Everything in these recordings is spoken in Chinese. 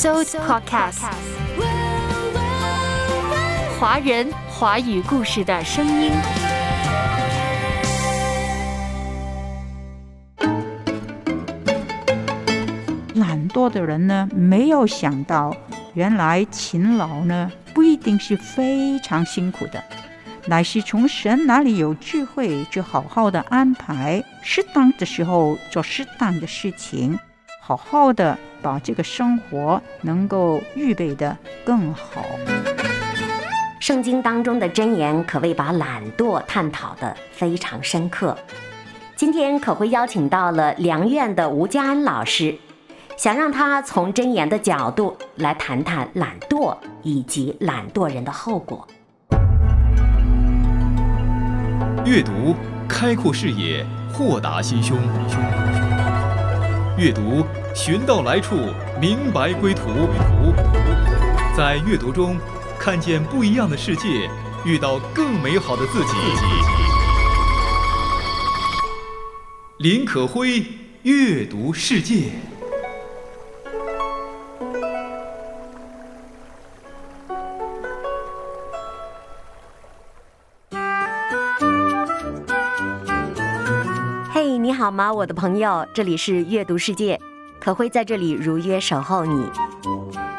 So Podcast，华人华语故事的声音。懒惰的人呢，没有想到，原来勤劳呢，不一定是非常辛苦的，乃是从神哪里有智慧，就好好的安排，适当的时候做适当的事情，好好的把这个生活能够预备的更好。圣经当中的箴言可谓把懒惰探讨的非常深刻。今天可会邀请到了良院的吴家安老师。想让他从箴言的角度来谈谈懒惰以及懒惰人的后果。阅读开阔视野，豁达心胸。阅读寻到来处，明白归途。在阅读中看见不一样的世界，遇到更美好的自己。林可辉阅读世界。嘿，你好吗，我的朋友？这里是阅读世界，可会在这里如约守候你。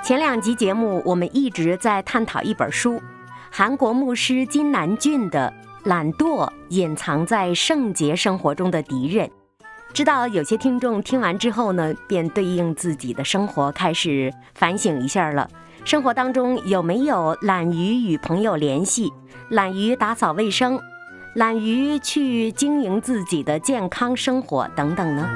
前两集节目，我们一直在探讨一本书，韩国牧师金南俊的《懒惰：隐藏在圣洁生活中的敌人》。知道有些听众听完之后呢，便对应自己的生活开始反省一下了。生活当中有没有懒于与朋友联系，懒于打扫卫生？懒于去经营自己的健康生活等等呢？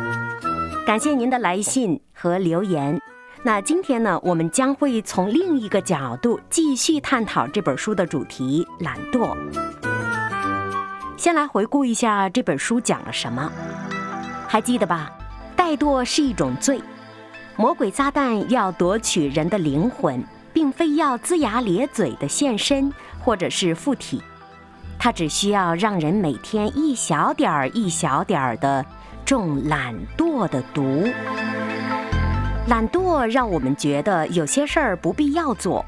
感谢您的来信和留言。那今天呢，我们将会从另一个角度继续探讨这本书的主题——懒惰。先来回顾一下这本书讲了什么，还记得吧？怠惰是一种罪，魔鬼撒旦要夺取人的灵魂，并非要龇牙咧嘴的现身或者是附体。他只需要让人每天一小点儿一小点儿的中懒惰的毒。懒惰让我们觉得有些事儿不必要做，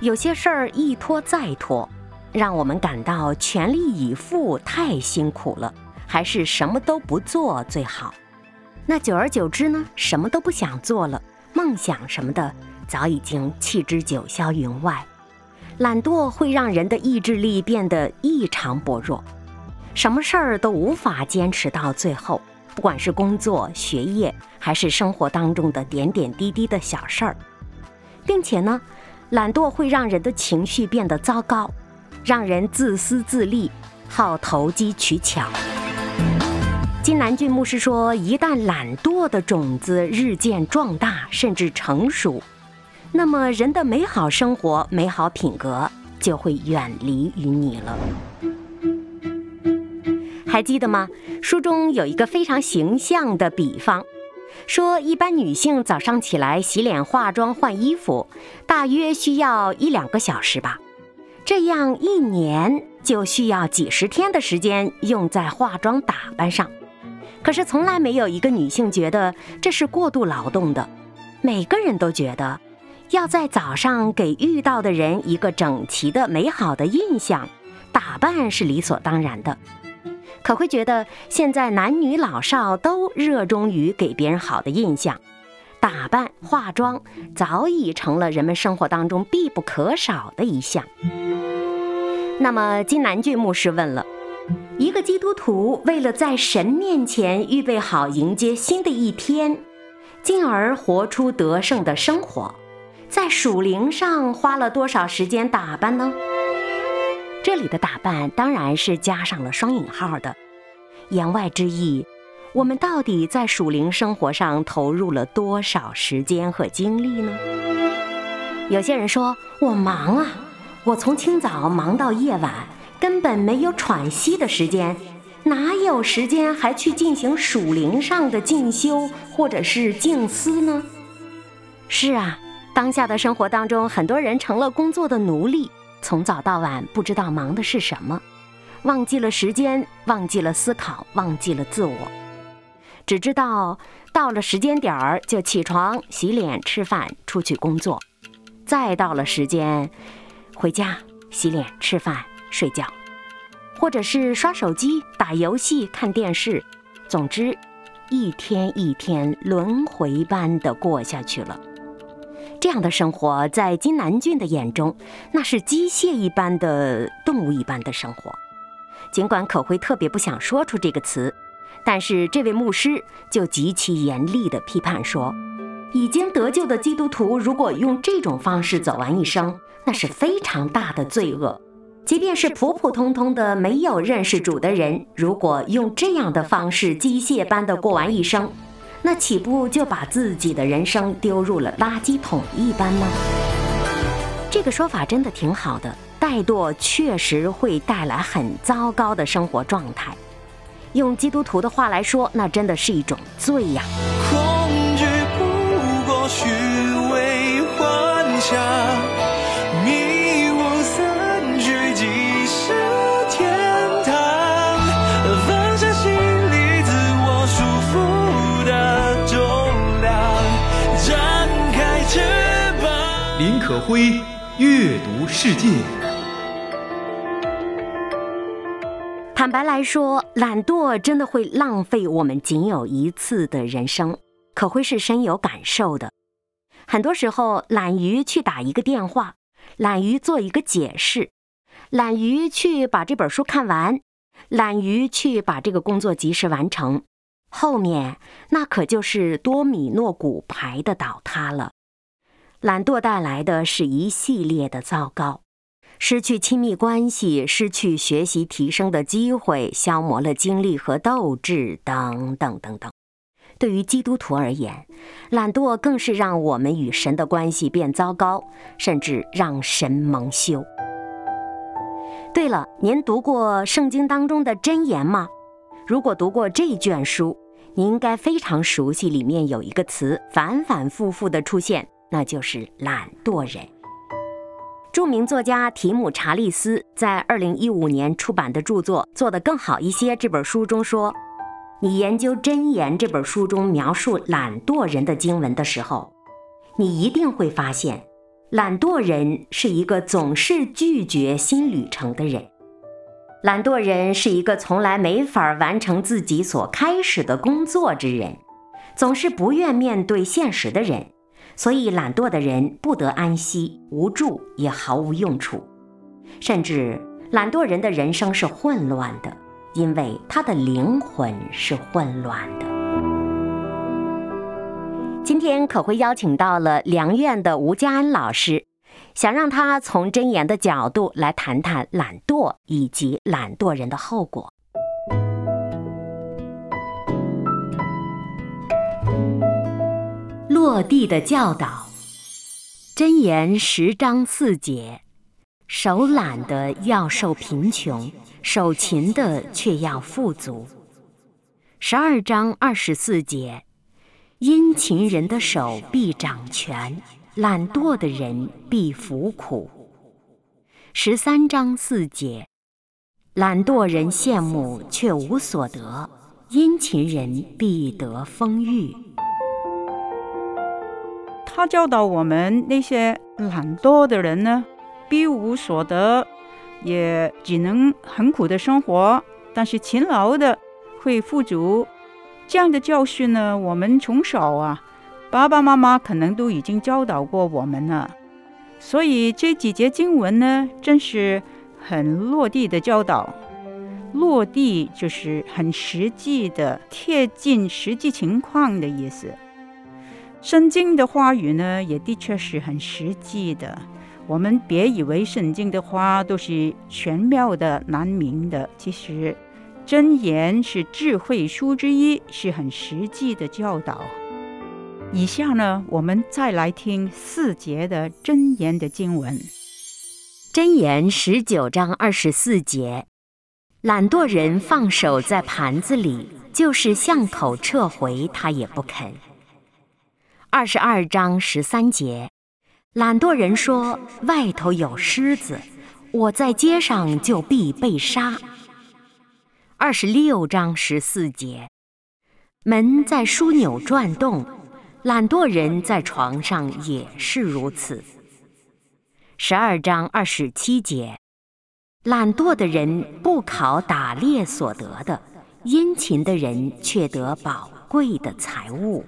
有些事儿一拖再拖，让我们感到全力以赴太辛苦了，还是什么都不做最好。那久而久之呢，什么都不想做了，梦想什么的早已经弃之九霄云外。懒惰会让人的意志力变得异常薄弱，什么事儿都无法坚持到最后，不管是工作、学业，还是生活当中的点点滴滴的小事儿，并且呢，懒惰会让人的情绪变得糟糕，让人自私自利，好投机取巧。金南俊牧师说，一旦懒惰的种子日渐壮大，甚至成熟。那么，人的美好生活、美好品格就会远离于你了。还记得吗？书中有一个非常形象的比方，说一般女性早上起来洗脸、化妆、换衣服，大约需要一两个小时吧。这样一年就需要几十天的时间用在化妆打扮上。可是从来没有一个女性觉得这是过度劳动的，每个人都觉得。要在早上给遇到的人一个整齐的美好的印象，打扮是理所当然的。可会觉得现在男女老少都热衷于给别人好的印象，打扮化妆早已成了人们生活当中必不可少的一项。那么金南俊牧师问了：一个基督徒为了在神面前预备好迎接新的一天，进而活出得胜的生活。在属灵上花了多少时间打扮呢？这里的打扮当然是加上了双引号的，言外之意，我们到底在属灵生活上投入了多少时间和精力呢？有些人说我忙啊，我从清早忙到夜晚，根本没有喘息的时间，哪有时间还去进行属灵上的进修或者是静思呢？是啊。当下的生活当中，很多人成了工作的奴隶，从早到晚不知道忙的是什么，忘记了时间，忘记了思考，忘记了自我。只知道到了时间点儿就起床、洗脸、吃饭、出去工作，再到了时间回家洗脸、吃饭、睡觉，或者是刷手机、打游戏、看电视，总之，一天一天轮回般的过下去了。这样的生活，在金南俊的眼中，那是机械一般的、动物一般的生活。尽管可辉特别不想说出这个词，但是这位牧师就极其严厉地批判说：“已经得救的基督徒，如果用这种方式走完一生，那是非常大的罪恶。即便是普普通通的没有认识主的人，如果用这样的方式机械般的过完一生。”那岂不就把自己的人生丢入了垃圾桶一般吗？这个说法真的挺好的。怠惰确实会带来很糟糕的生活状态。用基督徒的话来说，那真的是一种罪呀。恐惧不过虚伪幻想。可辉阅读世界。坦白来说，懒惰真的会浪费我们仅有一次的人生。可会是深有感受的。很多时候，懒于去打一个电话，懒于做一个解释，懒于去把这本书看完，懒于去把这个工作及时完成，后面那可就是多米诺骨牌的倒塌了。懒惰带来的是一系列的糟糕，失去亲密关系，失去学习提升的机会，消磨了精力和斗志，等等等等。对于基督徒而言，懒惰更是让我们与神的关系变糟糕，甚至让神蒙羞。对了，您读过圣经当中的箴言吗？如果读过这卷书，您应该非常熟悉，里面有一个词反反复复的出现。那就是懒惰人。著名作家提姆·查利斯在二零一五年出版的著作《做得更好一些》这本书中说：“你研究《箴言》这本书中描述懒惰人的经文的时候，你一定会发现，懒惰人是一个总是拒绝新旅程的人。懒惰人是一个从来没法完成自己所开始的工作之人，总是不愿面对现实的人。”所以，懒惰的人不得安息，无助也毫无用处，甚至懒惰人的人生是混乱的，因为他的灵魂是混乱的。今天可会邀请到了良院的吴家安老师，想让他从真言的角度来谈谈懒惰以及懒惰人的后果。落地的教导，箴言十章四节：手懒的要受贫穷，手勤的却要富足。十二章二十四节：殷勤人的手必掌权，懒惰的人必服苦。十三章四节：懒惰人羡慕却无所得，殷勤人必得丰裕。他教导我们那些懒惰的人呢，必无所得，也只能很苦的生活；但是勤劳的会富足。这样的教训呢，我们从小啊，爸爸妈妈可能都已经教导过我们了。所以这几节经文呢，真是很落地的教导。落地就是很实际的、贴近实际情况的意思。圣经的话语呢，也的确是很实际的。我们别以为圣经的话都是玄妙的、难明的。其实，真言是智慧书之一，是很实际的教导。以下呢，我们再来听四节的真言的经文。真言十九章二十四节：懒惰人放手在盘子里，就是向口撤回，他也不肯。二十二章十三节，懒惰人说：“外头有狮子，我在街上就必被杀。”二十六章十四节，门在枢纽转动，懒惰人在床上也是如此。十二章二十七节，懒惰的人不考打猎所得的，殷勤的人却得宝贵的财物。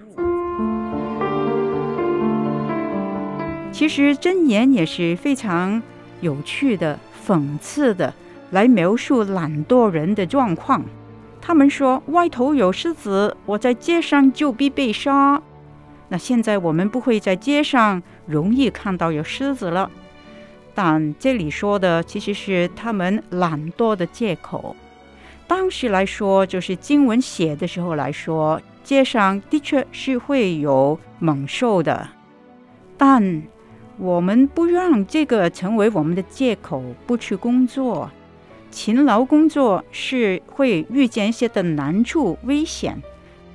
其实箴言也是非常有趣的、讽刺的，来描述懒惰人的状况。他们说：“外头有狮子，我在街上就必被杀。”那现在我们不会在街上容易看到有狮子了，但这里说的其实是他们懒惰的借口。当时来说，就是经文写的时候来说，街上的确是会有猛兽的，但。我们不让这个成为我们的借口，不去工作。勤劳工作是会遇见一些的难处、危险。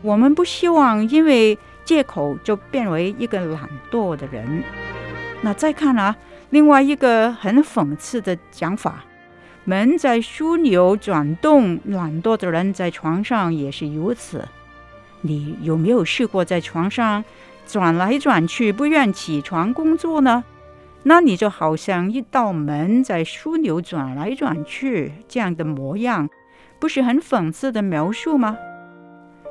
我们不希望因为借口就变为一个懒惰的人。那再看啊，另外一个很讽刺的讲法：门在枢纽转动，懒惰的人在床上也是如此。你有没有试过在床上？转来转去，不愿起床工作呢？那你就好像一道门在枢纽转来转去这样的模样，不是很讽刺的描述吗？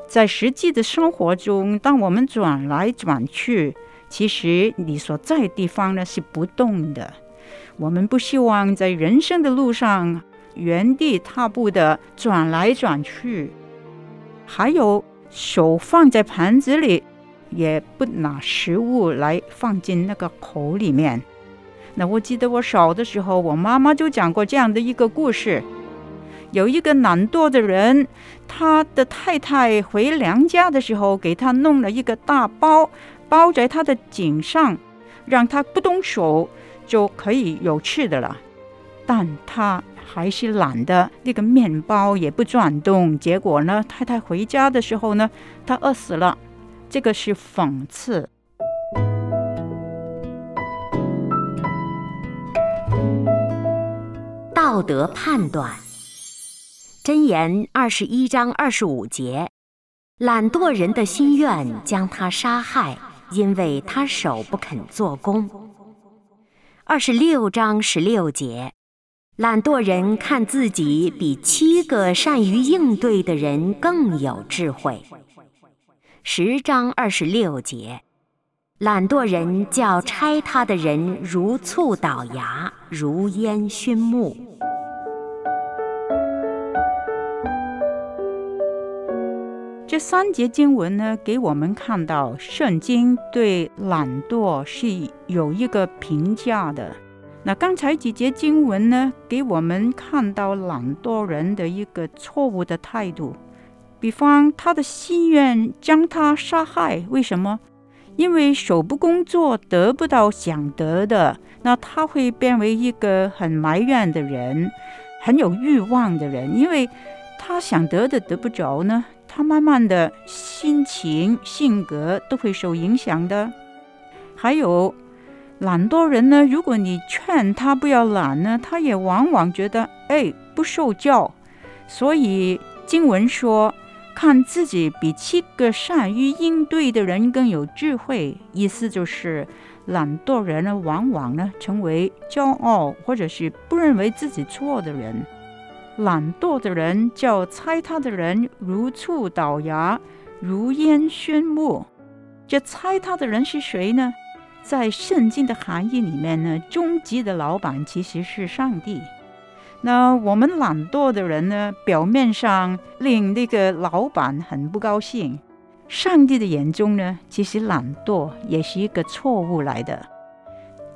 在实际的生活中，当我们转来转去，其实你所在地方呢是不动的。我们不希望在人生的路上原地踏步的转来转去，还有手放在盘子里。也不拿食物来放进那个口里面。那我记得我小的时候，我妈妈就讲过这样的一个故事：有一个懒惰的人，他的太太回娘家的时候，给他弄了一个大包，包在他的颈上，让他不动手就可以有吃的了。但他还是懒的，那个面包也不转动。结果呢，太太回家的时候呢，他饿死了。这个是讽刺。道德判断，箴言二十一章二十五节：懒惰人的心愿将他杀害，因为他手不肯做工。二十六章十六节：懒惰人看自己比七个善于应对的人更有智慧。十章二十六节，懒惰人叫拆他的人如醋倒牙，如烟熏木。这三节经文呢，给我们看到圣经对懒惰是有一个评价的。那刚才几节经文呢，给我们看到懒惰人的一个错误的态度。比方他的心愿将他杀害，为什么？因为手不工作得不到想得的，那他会变为一个很埋怨的人，很有欲望的人。因为他想得的得不着呢，他慢慢的心情、性格都会受影响的。还有懒惰人呢，如果你劝他不要懒呢，他也往往觉得哎不受教。所以经文说。看自己比七个善于应对的人更有智慧，意思就是懒惰人呢，往往呢成为骄傲或者是不认为自己错的人。懒惰的人叫猜他的人如醋倒牙，如烟熏墨。这猜他的人是谁呢？在圣经的含义里面呢，终极的老板其实是上帝。那我们懒惰的人呢？表面上令那个老板很不高兴。上帝的眼中呢，其实懒惰也是一个错误来的。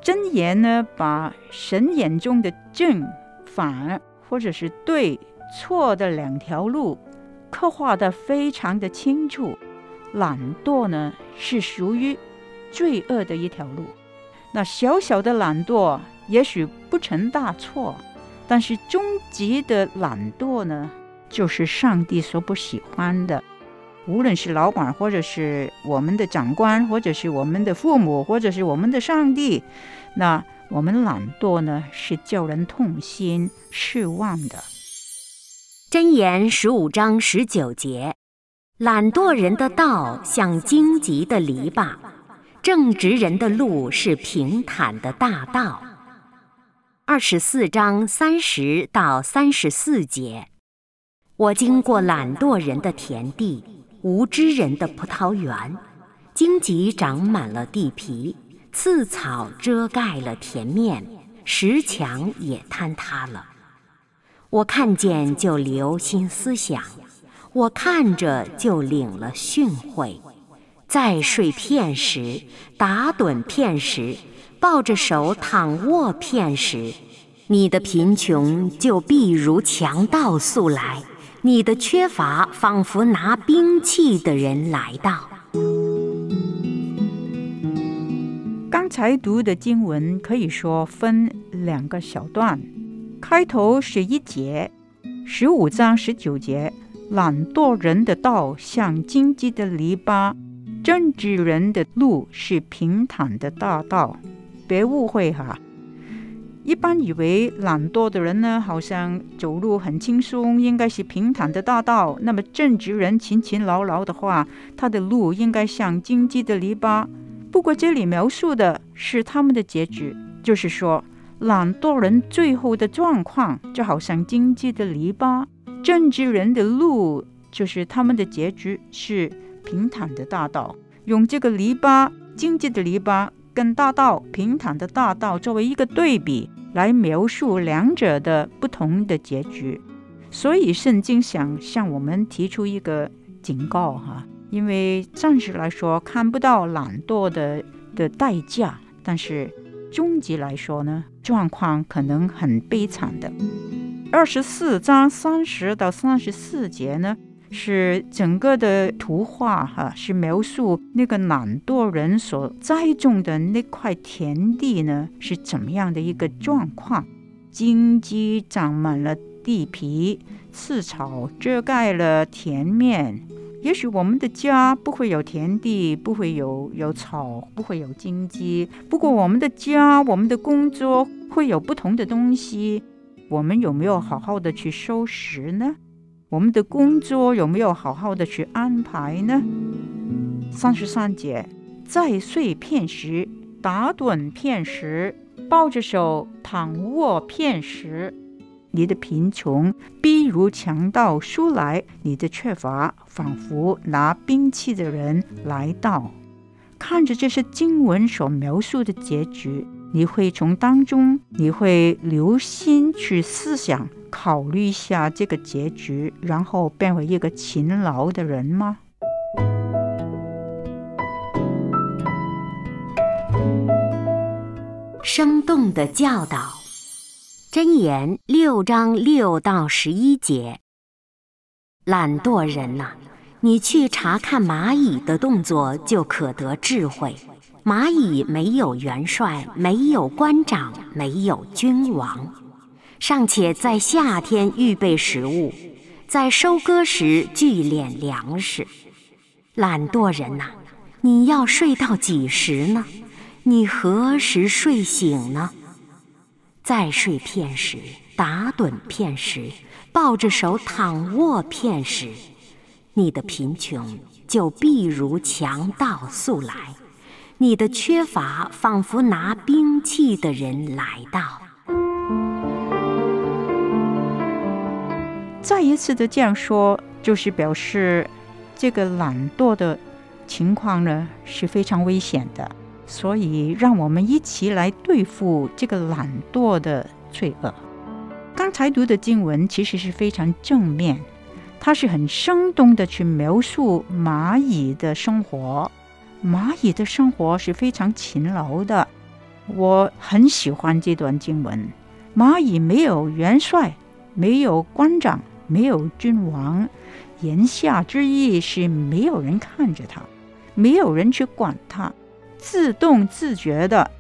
箴言呢，把神眼中的正反或者是对错的两条路刻画的非常的清楚。懒惰呢，是属于罪恶的一条路。那小小的懒惰也许不成大错。但是终极的懒惰呢，就是上帝所不喜欢的。无论是老板，或者是我们的长官，或者是我们的父母，或者是我们的上帝，那我们懒惰呢，是叫人痛心失望的。箴言十五章十九节：懒惰人的道像荆棘的篱笆，正直人的路是平坦的大道。二十四章三十到三十四节，我经过懒惰人的田地，无知人的葡萄园，荆棘长满了地皮，刺草遮盖了田面，石墙也坍塌了。我看见就留心思想，我看着就领了训诲。再睡片时，打盹片时，抱着手躺卧片时，你的贫穷就必如强盗速来，你的缺乏仿佛拿兵器的人来到。刚才读的经文可以说分两个小段。开头是一节，十五章十九节，懒惰人的道像荆棘的篱笆，正直人的路是平坦的大道。别误会哈，一般以为懒惰的人呢，好像走路很轻松，应该是平坦的大道。那么正直人勤勤劳劳的话，他的路应该像荆棘的篱笆。不过这里描述的是他们的结局，就是说。懒惰人最后的状况就好像荆棘的篱笆，正直人的路就是他们的结局是平坦的大道。用这个篱笆、荆棘的篱笆跟大道、平坦的大道作为一个对比，来描述两者的不同的结局。所以圣经想向我们提出一个警告哈，因为暂时来说看不到懒惰的的代价，但是。终极来说呢，状况可能很悲惨的。二十四章三十到三十四节呢，是整个的图画哈，是描述那个懒惰人所栽种的那块田地呢，是怎么样的一个状况？荆棘长满了地皮，刺草遮盖了田面。也许我们的家不会有田地，不会有有草，不会有荆棘。不过我们的家，我们的工作会有不同的东西。我们有没有好好的去收拾呢？我们的工作有没有好好的去安排呢？三十三节，在睡片时，打盹片时，抱着手躺卧片时。你的贫穷逼如强盗出来，你的缺乏仿佛拿兵器的人来到。看着这些经文所描述的结局，你会从当中，你会留心去思想、考虑一下这个结局，然后变为一个勤劳的人吗？生动的教导。箴言六章六到十一节。懒惰人呐，你去查看蚂蚁的动作，就可得智慧。蚂蚁没有元帅，没有官长，没有君王，尚且在夏天预备食物，在收割时聚敛粮食。懒惰人呐，你要睡到几时呢？你何时睡醒呢？再睡片时，打盹片时，抱着手躺卧片时，你的贫穷就必如强盗速来，你的缺乏仿佛拿兵器的人来到。再一次的这样说，就是表示这个懒惰的情况呢是非常危险的。所以，让我们一起来对付这个懒惰的罪恶。刚才读的经文其实是非常正面，它是很生动的去描述蚂蚁的生活。蚂蚁的生活是非常勤劳的，我很喜欢这段经文。蚂蚁没有元帅，没有官长，没有君王，言下之意是没有人看着它，没有人去管它。自动自觉的，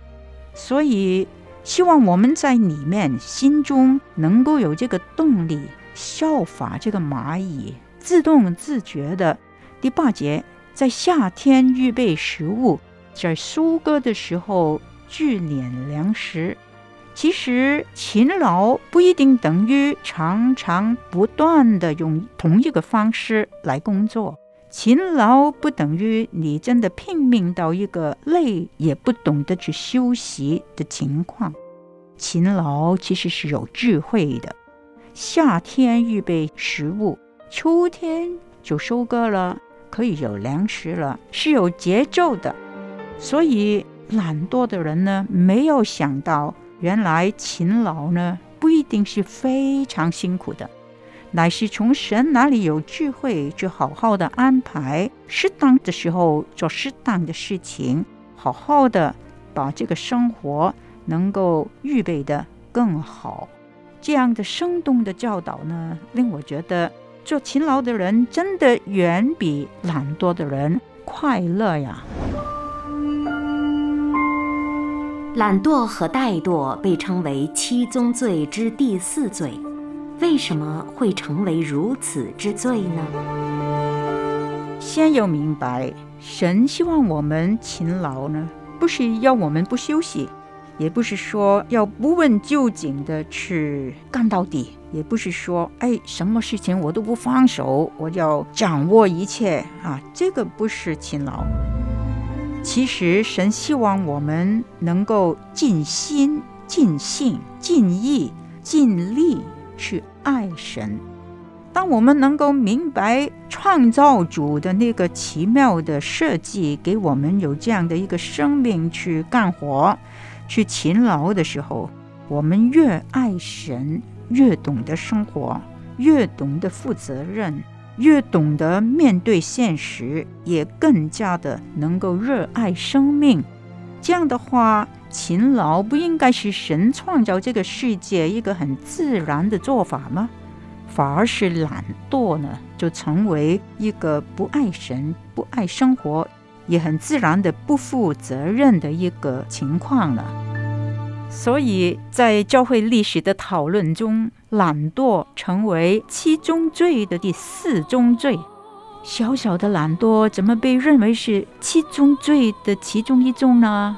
所以希望我们在里面心中能够有这个动力，效法这个蚂蚁，自动自觉的。第八节，在夏天预备食物，在收割的时候聚敛粮食。其实勤劳不一定等于常常不断的用同一个方式来工作。勤劳不等于你真的拼命到一个累也不懂得去休息的情况。勤劳其实是有智慧的。夏天预备食物，秋天就收割了，可以有粮食了，是有节奏的。所以懒惰的人呢，没有想到原来勤劳呢不一定是非常辛苦的。乃是从神哪里有智慧，就好好的安排，适当的时候做适当的事情，好好的把这个生活能够预备的更好。这样的生动的教导呢，令我觉得做勤劳的人真的远比懒惰的人快乐呀。懒惰和怠惰被称为七宗罪之第四罪。为什么会成为如此之罪呢？先要明白，神希望我们勤劳呢，不是要我们不休息，也不是说要不问究竟的去干到底，也不是说哎，什么事情我都不放手，我要掌握一切啊，这个不是勤劳。其实神希望我们能够尽心、尽性、尽意、尽力。去爱神。当我们能够明白创造主的那个奇妙的设计，给我们有这样的一个生命去干活、去勤劳的时候，我们越爱神，越懂得生活，越懂得负责任，越懂得面对现实，也更加的能够热爱生命。这样的话。勤劳不应该是神创造这个世界一个很自然的做法吗？反而是懒惰呢，就成为一个不爱神、不爱生活，也很自然的不负责任的一个情况了。所以在教会历史的讨论中，懒惰成为七宗罪的第四宗罪。小小的懒惰怎么被认为是七宗罪的其中一宗呢？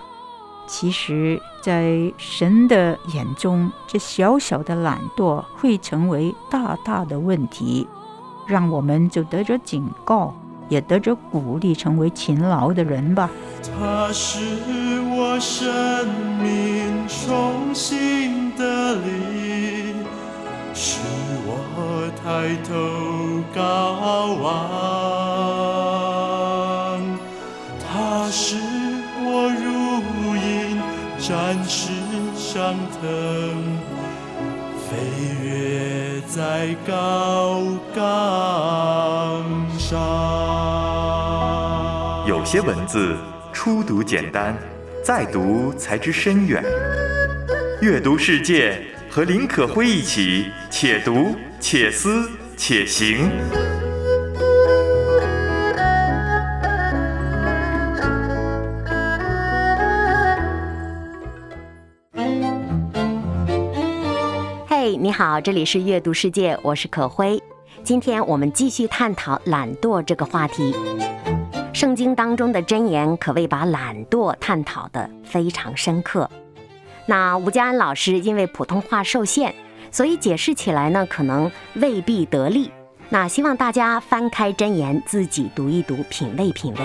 其实，在神的眼中，这小小的懒惰会成为大大的问题，让我们就得着警告，也得着鼓励，成为勤劳的人吧。他是我生命重新的力，使我抬头高望。他是我如。展翅上腾，飞跃在高岗些文字初读简单，再读才知深远。阅读世界，和林可辉一起，且读且思且行。嘿你好，这里是阅读世界，我是可辉。今天我们继续探讨懒惰这个话题。圣经当中的箴言可谓把懒惰探讨的非常深刻。那吴家安老师因为普通话受限，所以解释起来呢可能未必得力。那希望大家翻开箴言自己读一读，品味品味。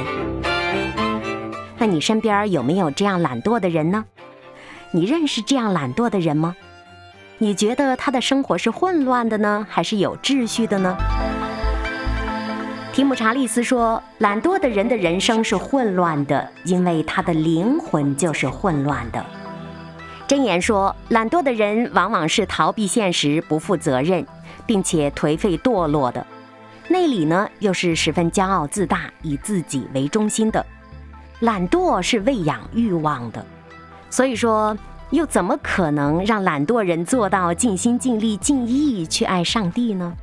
那你身边有没有这样懒惰的人呢？你认识这样懒惰的人吗？你觉得他的生活是混乱的呢，还是有秩序的呢？提姆查利斯说：“懒惰的人的人生是混乱的，因为他的灵魂就是混乱的。”箴言说：“懒惰的人往往是逃避现实、不负责任，并且颓废堕落的；内里呢，又是十分骄傲自大、以自己为中心的。懒惰是喂养欲望的，所以说。”又怎么可能让懒惰人做到尽心尽力尽意去爱上帝呢？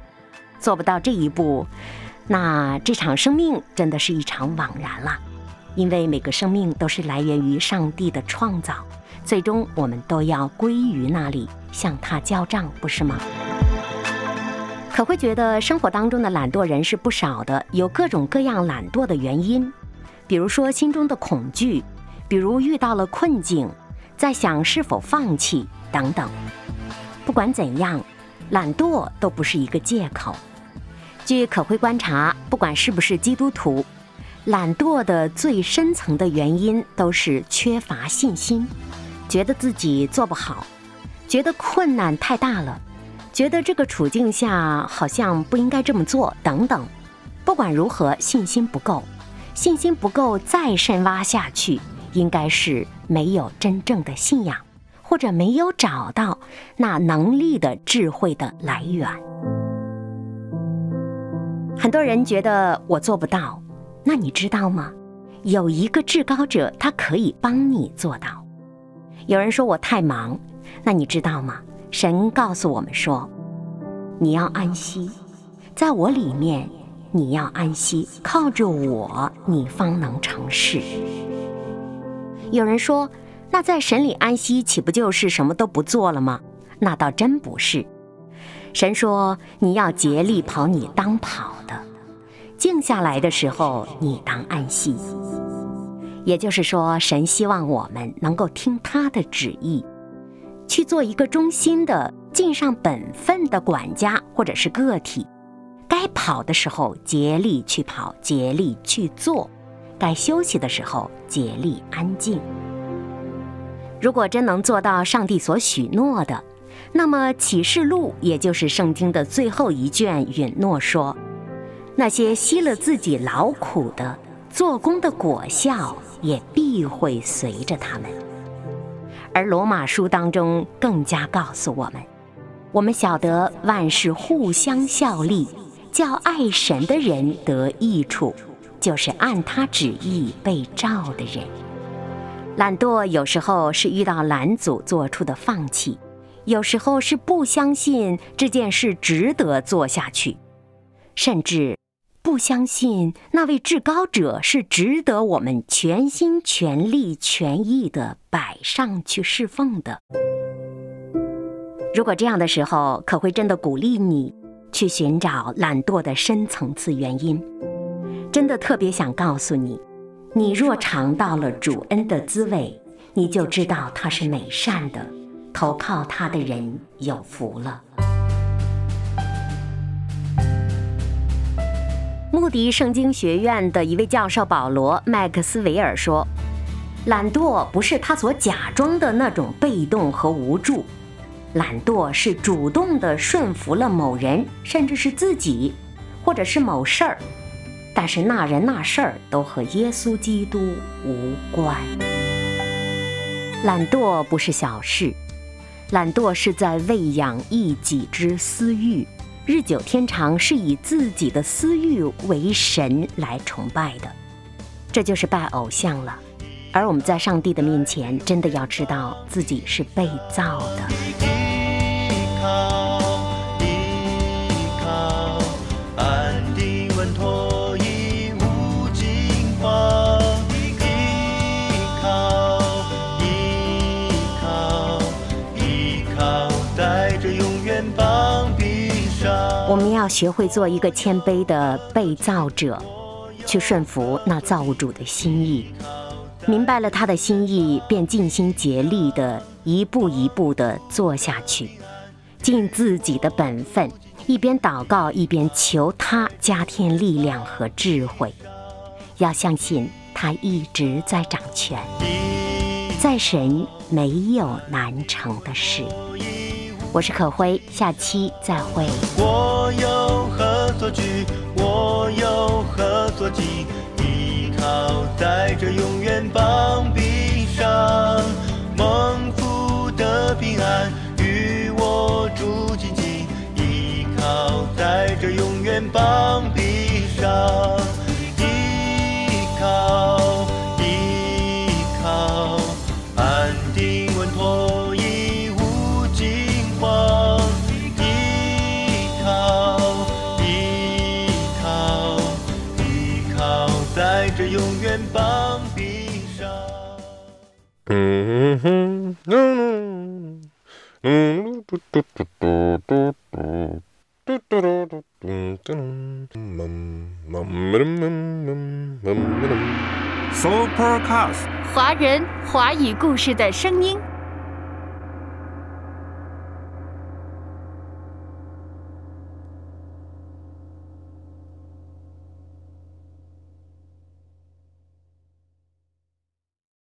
做不到这一步，那这场生命真的是一场枉然了。因为每个生命都是来源于上帝的创造，最终我们都要归于那里，向他交账，不是吗？可会觉得生活当中的懒惰人是不少的，有各种各样懒惰的原因，比如说心中的恐惧，比如遇到了困境。在想是否放弃等等，不管怎样，懒惰都不是一个借口。据可辉观察，不管是不是基督徒，懒惰的最深层的原因都是缺乏信心，觉得自己做不好，觉得困难太大了，觉得这个处境下好像不应该这么做等等。不管如何，信心不够，信心不够，再深挖下去，应该是没有真正的信仰，或者没有找到那能力的智慧的来源。很多人觉得我做不到，那你知道吗？有一个至高者，他可以帮你做到。有人说我太忙，那你知道吗？神告诉我们说，你要安息，在我里面，你要安息，靠着我，你方能成事。有人说，那在神里安息，岂不就是什么都不做了吗？那倒真不是。神说：“你要竭力跑你当跑，静下来的时候你当安息。”也就是说，神希望我们能够听他的旨意，去做一个忠心的、尽上本分的管家或者是个体。该跑的时候竭力去跑，竭力去做；该休息的时候竭力安静。如果真能做到上帝所许诺的，那么启示录，也就是圣经的最后一卷，允诺说，那些吸了自己劳苦的做工的果效，也必会随着他们。而罗马书当中更加告诉我们，我们晓得万事互相效力，叫爱神的人得益处，就是按他旨意被召的人。懒惰有时候是遇到拦阻做出的放弃。有时候是不相信这件事值得做下去，甚至不相信那位至高者是值得我们全心全力全意的摆上去侍奉的。如果这样的时候，可会真的鼓励你去寻找懒惰的深层次原因。真的特别想告诉你，你若尝到了主恩的滋味，你就知道他是美善的。投靠他的人有福了。穆迪圣经学院的一位教授保罗·麦克斯韦尔说：“懒惰不是他所假装的那种被动和无助，懒惰是主动的顺服了某人，甚至是自己，或者是某事儿。但是那人那事儿都和耶稣基督无关。懒惰不是小事。”懒惰是在喂养一己之私欲，日久天长是以自己的私欲为神来崇拜的，这就是拜偶像了。而我们在上帝的面前，真的要知道自己是被造的。要学会做一个谦卑的被造者，去顺服那造物主的心意。明白了他的心意，便尽心竭力的一步一步的做下去，尽自己的本分，一边祷告一边求他加添力量和智慧。要相信他一直在掌权，在神没有难成的事。我是可辉，下期再会。我有何作惧？我有何所忌？依靠在这永远帮臂上，蒙福的平安华人华语故事的声音。